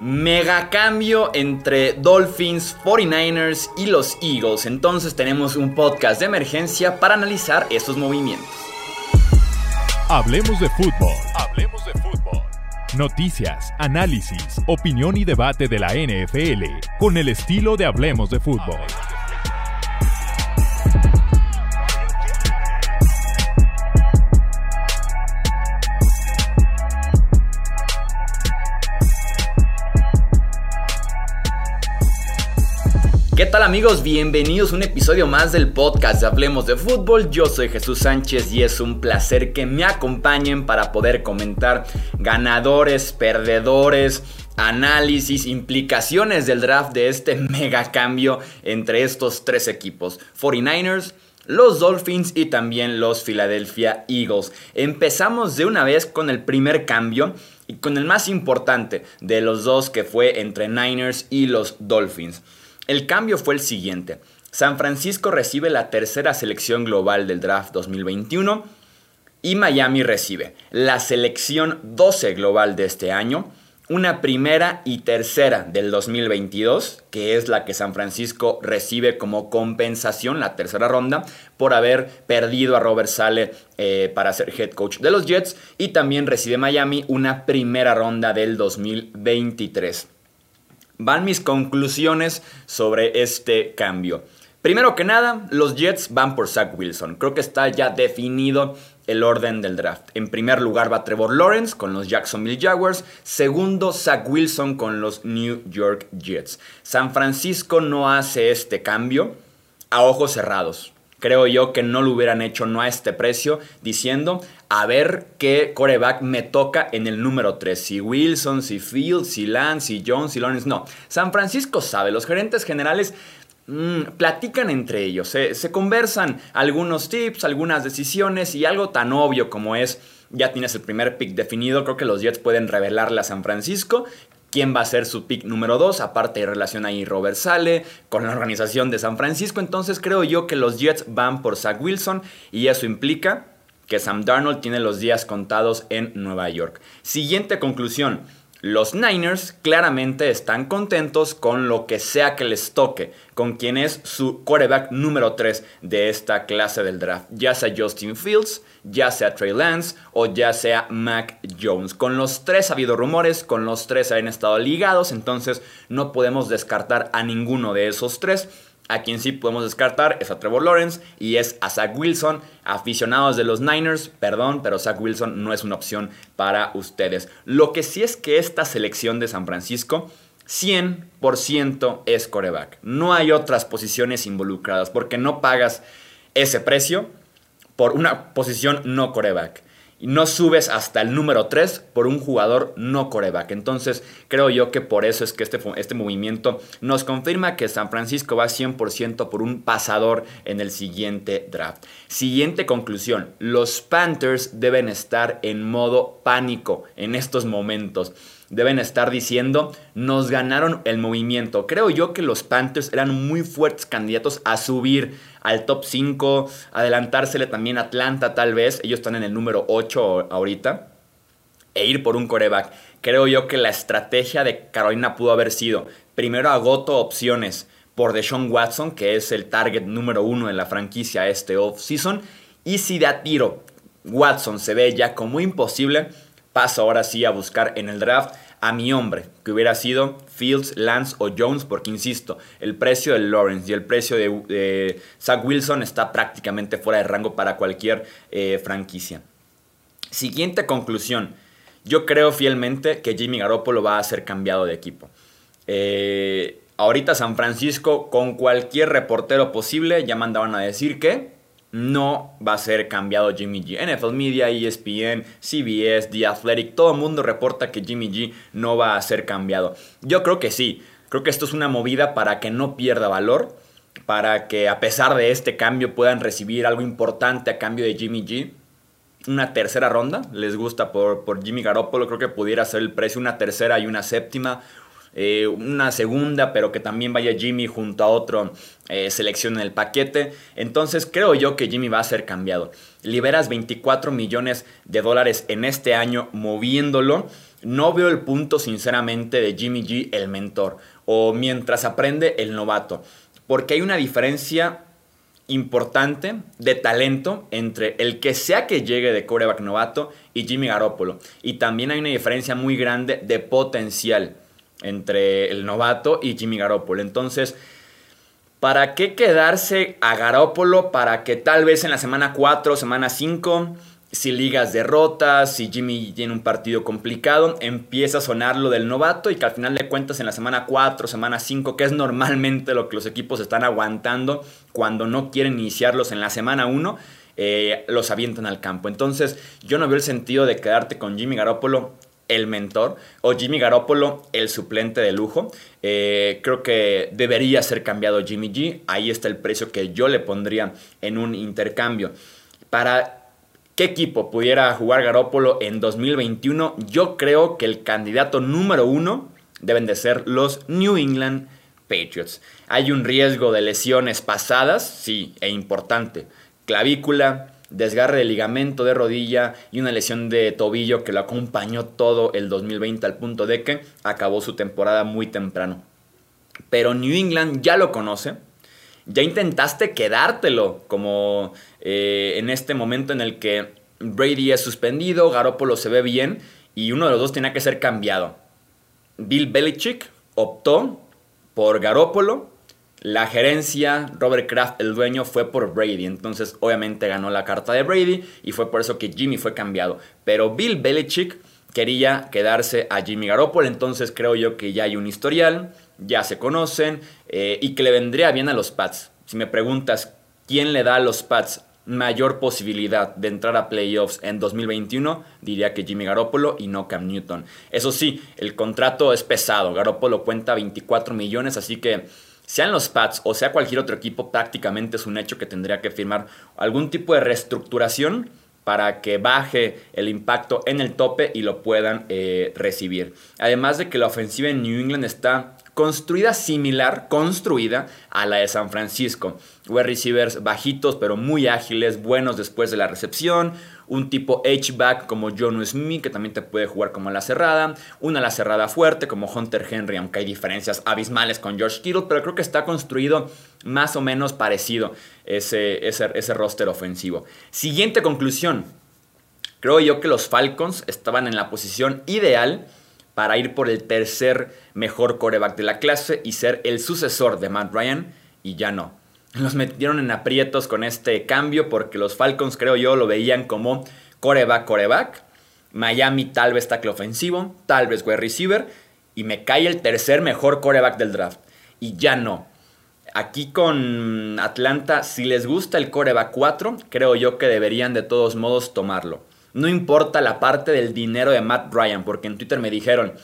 Mega cambio entre Dolphins, 49ers y los Eagles. Entonces tenemos un podcast de emergencia para analizar estos movimientos. Hablemos de fútbol. Hablemos de fútbol. Noticias, análisis, opinión y debate de la NFL con el estilo de Hablemos de fútbol. ¿Qué tal amigos? Bienvenidos a un episodio más del podcast de Hablemos de Fútbol. Yo soy Jesús Sánchez y es un placer que me acompañen para poder comentar ganadores, perdedores, análisis, implicaciones del draft de este mega cambio entre estos tres equipos. 49ers, los Dolphins y también los Philadelphia Eagles. Empezamos de una vez con el primer cambio y con el más importante de los dos que fue entre Niners y los Dolphins. El cambio fue el siguiente. San Francisco recibe la tercera selección global del draft 2021 y Miami recibe la selección 12 global de este año, una primera y tercera del 2022, que es la que San Francisco recibe como compensación, la tercera ronda, por haber perdido a Robert Sale eh, para ser head coach de los Jets, y también recibe Miami una primera ronda del 2023 van mis conclusiones sobre este cambio. Primero que nada, los Jets van por Zach Wilson. Creo que está ya definido el orden del draft. En primer lugar va Trevor Lawrence con los Jacksonville Jaguars. Segundo, Zach Wilson con los New York Jets. San Francisco no hace este cambio a ojos cerrados creo yo que no lo hubieran hecho no a este precio, diciendo a ver qué coreback me toca en el número 3. Si Wilson, si Fields, si Lance, si Jones, si Lawrence. No, San Francisco sabe, los gerentes generales mm, platican entre ellos, se conversan algunos tips, algunas decisiones y algo tan obvio como es ya tienes el primer pick definido, creo que los Jets pueden revelarle a San Francisco quién va a ser su pick número 2. Aparte, relación ahí Robert Sale con la organización de San Francisco. Entonces, creo yo que los Jets van por Zach Wilson y eso implica que Sam Darnold tiene los días contados en Nueva York. Siguiente conclusión. Los Niners claramente están contentos con lo que sea que les toque, con quien es su quarterback número 3 de esta clase del draft, ya sea Justin Fields, ya sea Trey Lance o ya sea Mac Jones. Con los tres ha habido rumores, con los tres han estado ligados, entonces no podemos descartar a ninguno de esos tres. A quien sí podemos descartar es a Trevor Lawrence y es a Zach Wilson. Aficionados de los Niners, perdón, pero Zach Wilson no es una opción para ustedes. Lo que sí es que esta selección de San Francisco 100% es coreback. No hay otras posiciones involucradas porque no pagas ese precio por una posición no coreback y no subes hasta el número 3 por un jugador no coreback. Entonces creo yo que por eso es que este, este movimiento nos confirma que San Francisco va 100% por un pasador en el siguiente draft. Siguiente conclusión, los Panthers deben estar en modo pánico en estos momentos deben estar diciendo, nos ganaron el movimiento. Creo yo que los Panthers eran muy fuertes candidatos a subir al top 5, adelantársele también a Atlanta tal vez, ellos están en el número 8 ahorita, e ir por un coreback. Creo yo que la estrategia de Carolina pudo haber sido, primero agoto opciones por Deshaun Watson, que es el target número uno en la franquicia este off-season, y si de a tiro Watson se ve ya como imposible, paso ahora sí a buscar en el draft a mi hombre, que hubiera sido Fields, Lance o Jones, porque insisto, el precio de Lawrence y el precio de, Zach Wilson está prácticamente fuera de rango para cualquier eh, franquicia. Siguiente conclusión. Yo creo fielmente que Jimmy Garoppolo va a ser cambiado de equipo. Eh, ahorita San Francisco, con cualquier reportero posible, ya mandaban a decir que no va a ser cambiado Jimmy G. NFL Media, ESPN, CBS, The Athletic, todo el mundo reporta que Jimmy G no va a ser cambiado. Yo creo que sí, creo que esto es una movida para que no pierda valor, para que a pesar de este cambio puedan recibir algo importante a cambio de Jimmy G. Una tercera ronda, les gusta por, por Jimmy Garoppolo, creo que pudiera ser el precio una tercera y una séptima, eh, una segunda, pero que también vaya Jimmy junto a otro eh, selección en el paquete. Entonces creo yo que Jimmy va a ser cambiado. Liberas 24 millones de dólares en este año moviéndolo no veo el punto sinceramente de Jimmy G el mentor o mientras aprende el novato, porque hay una diferencia importante de talento entre el que sea que llegue de coreback novato y Jimmy Garoppolo. Y también hay una diferencia muy grande de potencial entre el novato y Jimmy Garoppolo. Entonces, ¿para qué quedarse a Garoppolo para que tal vez en la semana 4, semana 5 si ligas derrotas, si Jimmy tiene un partido complicado, empieza a sonar lo del novato y que al final de cuentas en la semana 4, semana 5, que es normalmente lo que los equipos están aguantando cuando no quieren iniciarlos en la semana 1, eh, los avientan al campo. Entonces yo no veo el sentido de quedarte con Jimmy Garoppolo el mentor o Jimmy Garoppolo el suplente de lujo. Eh, creo que debería ser cambiado Jimmy G. Ahí está el precio que yo le pondría en un intercambio. Para qué equipo pudiera jugar Garópolo en 2021, yo creo que el candidato número uno deben de ser los New England Patriots. Hay un riesgo de lesiones pasadas, sí, e importante. Clavícula, desgarre de ligamento de rodilla y una lesión de tobillo que lo acompañó todo el 2020 al punto de que acabó su temporada muy temprano. Pero New England ya lo conoce, ya intentaste quedártelo, como eh, en este momento en el que Brady es suspendido, Garoppolo se ve bien y uno de los dos tenía que ser cambiado. Bill Belichick optó por Garoppolo, la gerencia, Robert Kraft, el dueño, fue por Brady. Entonces, obviamente ganó la carta de Brady y fue por eso que Jimmy fue cambiado. Pero Bill Belichick quería quedarse a Jimmy Garoppolo. Entonces, creo yo que ya hay un historial ya se conocen eh, y que le vendría bien a los Pats. Si me preguntas quién le da a los Pats mayor posibilidad de entrar a playoffs en 2021, diría que Jimmy Garoppolo y no Cam Newton. Eso sí, el contrato es pesado. Garoppolo cuenta 24 millones, así que sean los Pats o sea cualquier otro equipo, prácticamente es un hecho que tendría que firmar algún tipo de reestructuración para que baje el impacto en el tope y lo puedan eh, recibir. Además de que la ofensiva en New England está construida similar, construida a la de San Francisco. Wide receivers bajitos pero muy ágiles, buenos después de la recepción. Un tipo H-back como John Smith que también te puede jugar como la cerrada. Una la cerrada fuerte como Hunter Henry, aunque hay diferencias abismales con George Kittle, pero creo que está construido más o menos parecido ese, ese, ese roster ofensivo. Siguiente conclusión. Creo yo que los Falcons estaban en la posición ideal para ir por el tercer mejor coreback de la clase y ser el sucesor de Matt Ryan y ya no. Los metieron en aprietos con este cambio porque los Falcons creo yo lo veían como coreback, coreback. Miami tal vez tackle ofensivo, tal vez wide receiver y me cae el tercer mejor coreback del draft y ya no. Aquí con Atlanta, si les gusta el coreback 4, creo yo que deberían de todos modos tomarlo. No importa la parte del dinero de Matt Ryan, porque en Twitter me dijeron,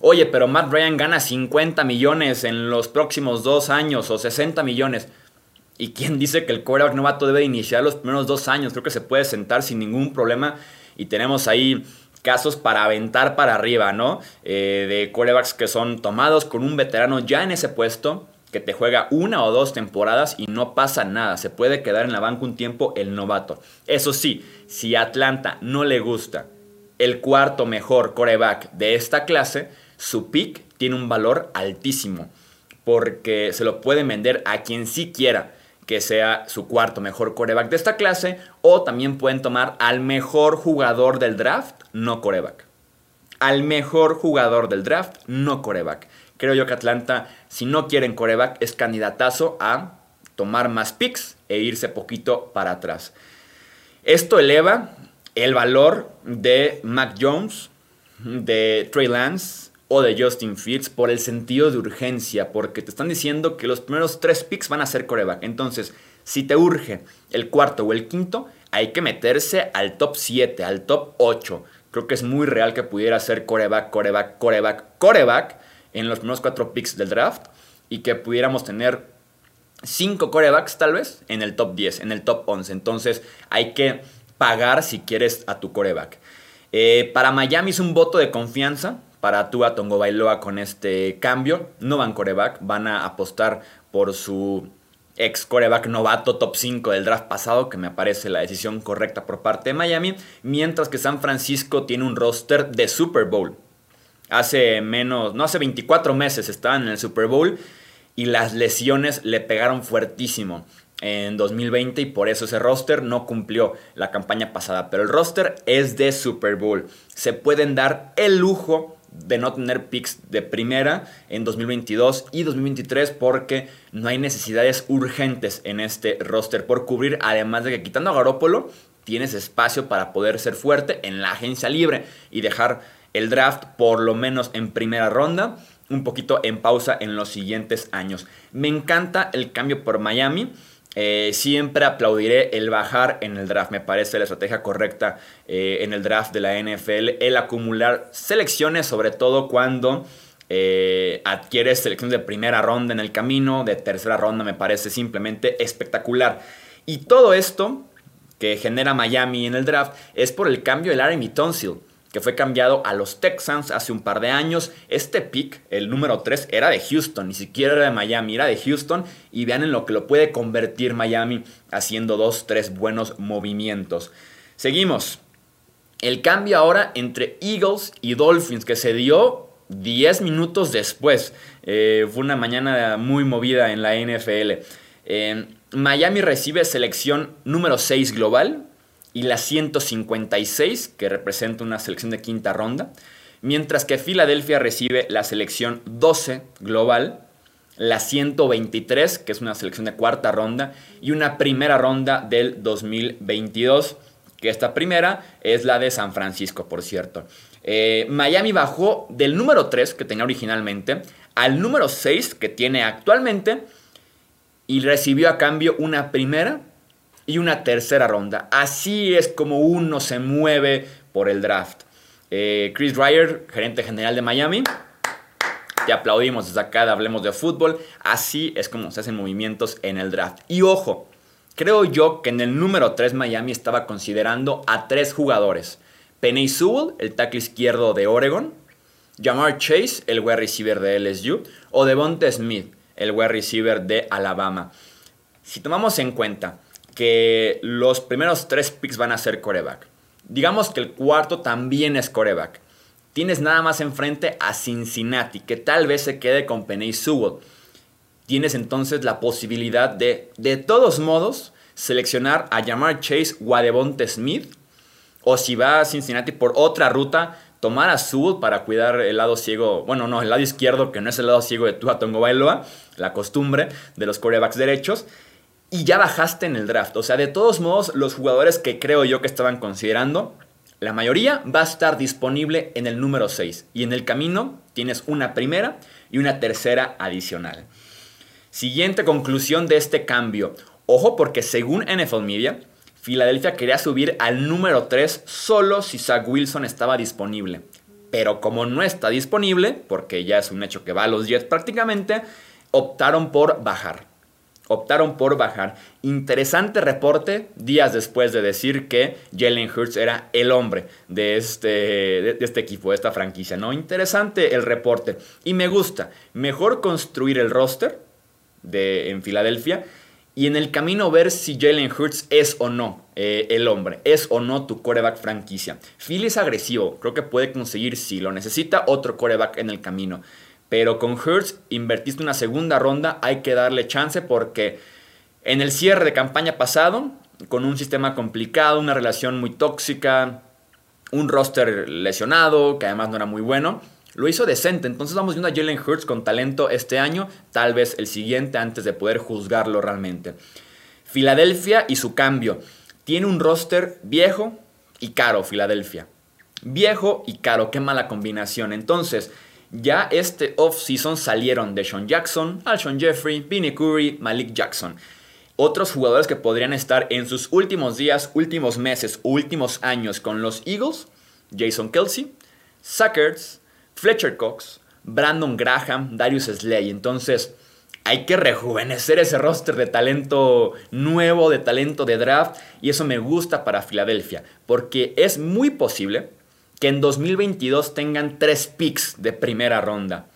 oye, pero Matt Ryan gana 50 millones en los próximos dos años o 60 millones. ¿Y quién dice que el quarterback novato debe iniciar los primeros dos años? Creo que se puede sentar sin ningún problema y tenemos ahí casos para aventar para arriba, ¿no? Eh, de quarterbacks que son tomados con un veterano ya en ese puesto que te juega una o dos temporadas y no pasa nada. Se puede quedar en la banca un tiempo el novato. Eso sí, si a Atlanta no le gusta el cuarto mejor coreback de esta clase, su pick tiene un valor altísimo. Porque se lo pueden vender a quien sí quiera que sea su cuarto mejor coreback de esta clase. O también pueden tomar al mejor jugador del draft, no coreback. Al mejor jugador del draft, no coreback. Creo yo que Atlanta, si no quieren coreback, es candidatazo a tomar más picks e irse poquito para atrás. Esto eleva el valor de Mac Jones, de Trey Lance o de Justin Fields por el sentido de urgencia, porque te están diciendo que los primeros tres picks van a ser coreback. Entonces, si te urge el cuarto o el quinto, hay que meterse al top 7, al top 8. Creo que es muy real que pudiera ser coreback, coreback, coreback, coreback en los primeros cuatro picks del draft y que pudiéramos tener cinco corebacks tal vez en el top 10, en el top 11. Entonces hay que pagar si quieres a tu coreback. Eh, para Miami es un voto de confianza para Tua Tongo Bailoa con este cambio. No van coreback, van a apostar por su ex coreback novato top 5 del draft pasado, que me parece la decisión correcta por parte de Miami, mientras que San Francisco tiene un roster de Super Bowl Hace menos, no hace 24 meses estaban en el Super Bowl y las lesiones le pegaron fuertísimo en 2020 y por eso ese roster no cumplió la campaña pasada. Pero el roster es de Super Bowl. Se pueden dar el lujo de no tener picks de primera en 2022 y 2023 porque no hay necesidades urgentes en este roster por cubrir, además de que quitando a Garópolo tienes espacio para poder ser fuerte en la agencia libre y dejar el draft por lo menos en primera ronda un poquito en pausa en los siguientes años. Me encanta el cambio por Miami. Eh, siempre aplaudiré el bajar en el draft. Me parece la estrategia correcta eh, en el draft de la NFL. El acumular selecciones, sobre todo cuando eh, adquieres selecciones de primera ronda en el camino, de tercera ronda, me parece simplemente espectacular. Y todo esto que genera Miami en el draft es por el cambio del Larry Tonsil que fue cambiado a los Texans hace un par de años. Este pick, el número 3, era de Houston, ni siquiera era de Miami, era de Houston. Y vean en lo que lo puede convertir Miami haciendo dos, tres buenos movimientos. Seguimos. El cambio ahora entre Eagles y Dolphins que se dio 10 minutos después. Eh, fue una mañana muy movida en la NFL. Eh, Miami recibe selección número 6 global, y la 156, que representa una selección de quinta ronda, mientras que Filadelfia recibe la selección 12 global, la 123, que es una selección de cuarta ronda, y una primera ronda del 2022, que esta primera es la de San Francisco, por cierto. Eh, Miami bajó del número 3 que tenía originalmente al número 6 que tiene actualmente y recibió a cambio una primera y una tercera ronda. Así es como uno se mueve por el draft. Eh, Chris Ryer, gerente general de Miami. Te aplaudimos desde acá, hablemos de fútbol. Así es como se hacen movimientos en el draft. Y ojo, creo yo que en el número 3 Miami estaba considerando a tres jugadores. Penny Sewell, el tackle izquierdo de Oregon. Jamar Chase, el wide receiver de LSU. O Devonta Smith, el wide receiver de Alabama. Si tomamos en cuenta que los primeros tres picks van a ser coreback. Digamos que el cuarto también es coreback. Tienes nada más enfrente a Cincinnati, que tal vez se quede con Penny Sewell. Tienes entonces la posibilidad de, de todos modos, seleccionar a Jamar Chase o a Smith. O si va a Cincinnati por otra ruta, tomar a Sewell para cuidar el lado ciego, bueno, no, el lado izquierdo, que no es el lado ciego de Tua Tongo Bailoa, la costumbre de los corebacks derechos y ya bajaste en el draft. O sea, de todos modos, los jugadores que creo yo que estaban considerando, la mayoría va a estar disponible en el número 6. Y en el camino tienes una primera y una tercera adicional. Siguiente conclusión de este cambio. Ojo porque según NFL Media, Filadelfia quería subir al número 3 solo si Zach Wilson estaba disponible. Pero como no está disponible, porque ya es un hecho que va a los Jets prácticamente, optaron por bajar optaron por bajar. Interesante reporte días después de decir que Jalen Hurts era el hombre de este, de, este equipo, de esta franquicia. ¿no? Interesante el reporte. Y me gusta. Mejor construir el roster de, en Filadelfia y en el camino ver si Jalen Hurts es o no eh, el hombre, es o no tu coreback franquicia. Philly es agresivo, creo que puede conseguir si lo necesita otro coreback en el camino. Pero con Hurts invertiste una segunda ronda, hay que darle chance porque en el cierre de campaña pasado, con un sistema complicado, una relación muy tóxica, un roster lesionado, que además no era muy bueno, lo hizo decente. Entonces vamos viendo a Jalen Hurts con talento este año, tal vez el siguiente antes de poder juzgarlo realmente. Filadelfia y su cambio. Tiene un roster viejo y caro, Filadelfia. Viejo y caro, qué mala combinación. Entonces, ya este off-season salieron de Sean Jackson, Alshon Jeffrey, Vinnie Curry, Malik Jackson. Otros jugadores que podrían estar en sus últimos días, últimos meses, últimos años con los Eagles, Jason Kelsey, Suckers, Fletcher Cox, Brandon Graham, Darius Slay. Entonces, hay que rejuvenecer ese roster de talento nuevo, de talento de draft, y eso me gusta para Filadelfia, porque es muy posible que en 2022 tengan tres picks de primera ronda.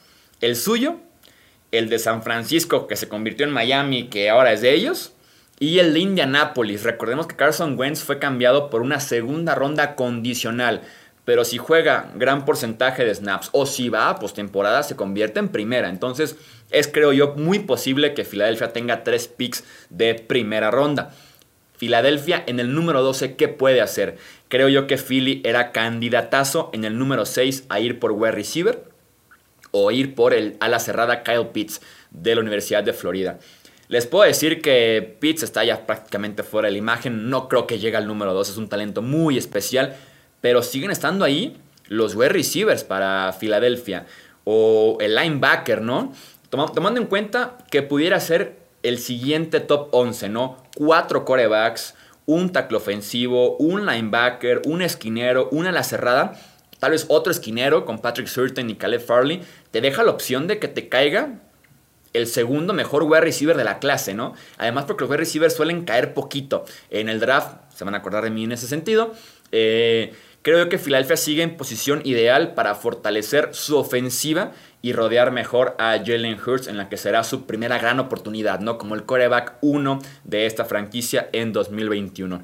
El suyo, el de San Francisco que se convirtió en Miami que ahora es de ellos, y el de Indianapolis. Recordemos que Carson Wentz fue cambiado por una segunda ronda condicional pero si juega gran porcentaje de snaps o si va a postemporada, se convierte en primera. Entonces, es creo yo muy posible que Filadelfia tenga tres picks de primera ronda. Filadelfia en el número 12, ¿qué puede hacer? Creo yo que Philly era candidatazo en el número 6 a ir por wide receiver o ir por el ala cerrada Kyle Pitts de la Universidad de Florida. Les puedo decir que Pitts está ya prácticamente fuera de la imagen, no creo que llegue al número 2, es un talento muy especial, pero siguen estando ahí los wide receivers para Filadelfia o el linebacker, ¿no? Tomando en cuenta que pudiera ser el siguiente top 11, ¿no? Cuatro corebacks, un tackle ofensivo, un linebacker, un esquinero, una ala cerrada, tal vez otro esquinero con Patrick Surtain y Caleb Farley, te deja la opción de que te caiga el segundo mejor wide receiver de la clase, ¿no? Además porque los wide receivers suelen caer poquito en el draft, se van a acordar de mí en ese sentido. Eh, Creo que Filadelfia sigue en posición ideal para fortalecer su ofensiva y rodear mejor a Jalen Hurts en la que será su primera gran oportunidad, ¿no? Como el coreback 1 de esta franquicia en 2021.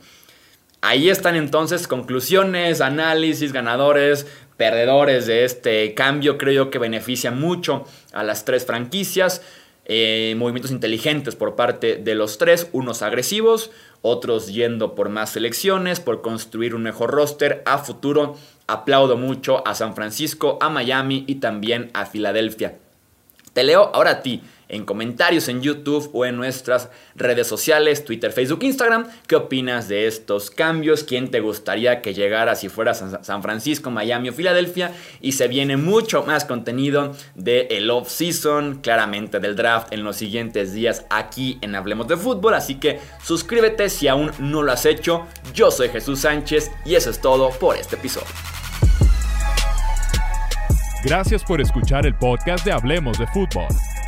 Ahí están entonces conclusiones, análisis, ganadores, perdedores de este cambio. Creo que beneficia mucho a las tres franquicias. Eh, movimientos inteligentes por parte de los tres, unos agresivos, otros yendo por más selecciones, por construir un mejor roster a futuro. Aplaudo mucho a San Francisco, a Miami y también a Filadelfia. Te leo ahora a ti en comentarios en YouTube o en nuestras redes sociales, Twitter, Facebook, Instagram. ¿Qué opinas de estos cambios? ¿Quién te gustaría que llegara si fuera San Francisco, Miami o Filadelfia? Y se viene mucho más contenido de el off-season, claramente del draft en los siguientes días aquí en Hablemos de Fútbol. Así que suscríbete si aún no lo has hecho. Yo soy Jesús Sánchez y eso es todo por este episodio. Gracias por escuchar el podcast de Hablemos de Fútbol.